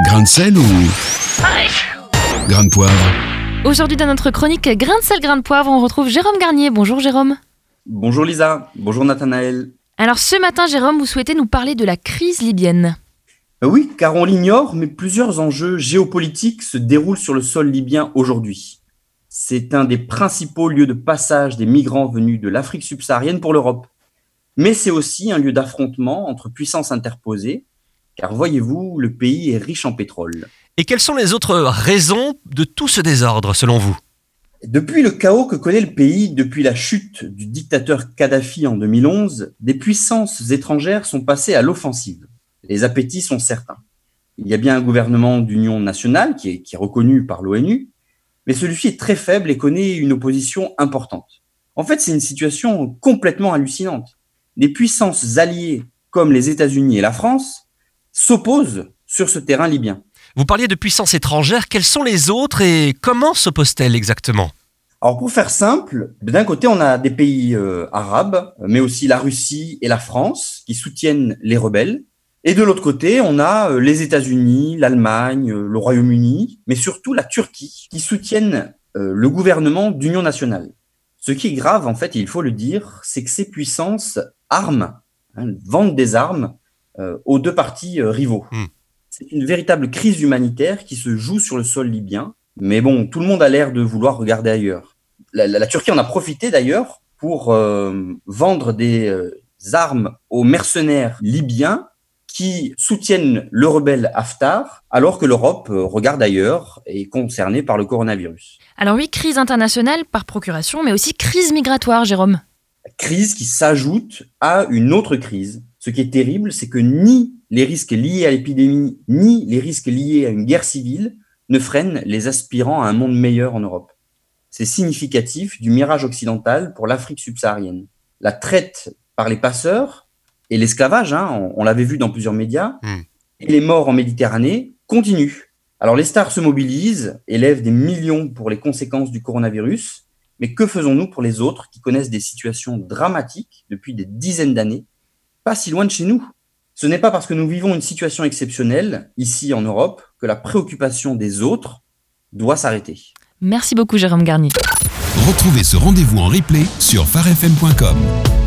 Grain de sel ou grain de poivre Aujourd'hui dans notre chronique Grain de sel, grain de poivre, on retrouve Jérôme Garnier. Bonjour Jérôme. Bonjour Lisa, bonjour Nathanaël. Alors ce matin Jérôme, vous souhaitez nous parler de la crise libyenne. Euh, Oui, car on l'ignore, mais plusieurs enjeux géopolitiques se déroulent sur le sol libyen aujourd'hui. C'est un des principaux lieux de passage des migrants venus de l'Afrique subsaharienne pour l'Europe. Mais c'est aussi un lieu d'affrontement entre puissances interposées, car voyez-vous, le pays est riche en pétrole. Et quelles sont les autres raisons de tout ce désordre selon vous? Depuis le chaos que connaît le pays depuis la chute du dictateur Kadhafi en 2011, des puissances étrangères sont passées à l'offensive. Les appétits sont certains. Il y a bien un gouvernement d'union nationale qui est, qui est reconnu par l'ONU, mais celui-ci est très faible et connaît une opposition importante. En fait, c'est une situation complètement hallucinante. Des puissances alliées comme les États-Unis et la France s'opposent sur ce terrain libyen. Vous parliez de puissances étrangères, quelles sont les autres et comment s'opposent-elles exactement? Alors pour faire simple, d'un côté on a des pays euh, arabes, mais aussi la Russie et la France qui soutiennent les rebelles. Et de l'autre côté, on a euh, les États-Unis, l'Allemagne, euh, le Royaume-Uni, mais surtout la Turquie qui soutiennent le gouvernement d'union nationale. Ce qui est grave, en fait, il faut le dire, c'est que ces puissances arment, hein, vendent des armes aux deux partis euh, rivaux. Hmm. C'est une véritable crise humanitaire qui se joue sur le sol libyen. Mais bon, tout le monde a l'air de vouloir regarder ailleurs. La, la- la Turquie en a profité d'ailleurs pour euh, vendre des euh, armes aux mercenaires libyens qui soutiennent le rebelle Haftar, alors que l'Europe euh, regarde ailleurs et est concernée par le coronavirus. Alors oui, crise internationale par procuration, mais aussi crise migratoire Jérôme. crise qui s'ajoute à une autre crise. Ce qui est terrible, c'est que ni les risques liés à l'épidémie, ni les risques liés à une guerre civile ne freinent les aspirants à un monde meilleur en Europe. C'est significatif du mirage occidental pour l'Afrique subsaharienne. La traite par les passeurs et l'esclavage, hein, on, on l'avait vu dans plusieurs médias, Hmm. et les morts en Méditerranée continuent. Alors les stars se mobilisent, élèvent des millions pour les conséquences du coronavirus, mais que faisons-nous pour les autres qui connaissent des situations dramatiques depuis des dizaines d'années, pas si loin de chez nous Ce n'est pas parce que nous vivons une situation exceptionnelle, ici en Europe, que la préoccupation des autres doit s'arrêter. Merci beaucoup Jérôme Garnier. Retrouvez ce rendez-vous en replay sur farfm.com.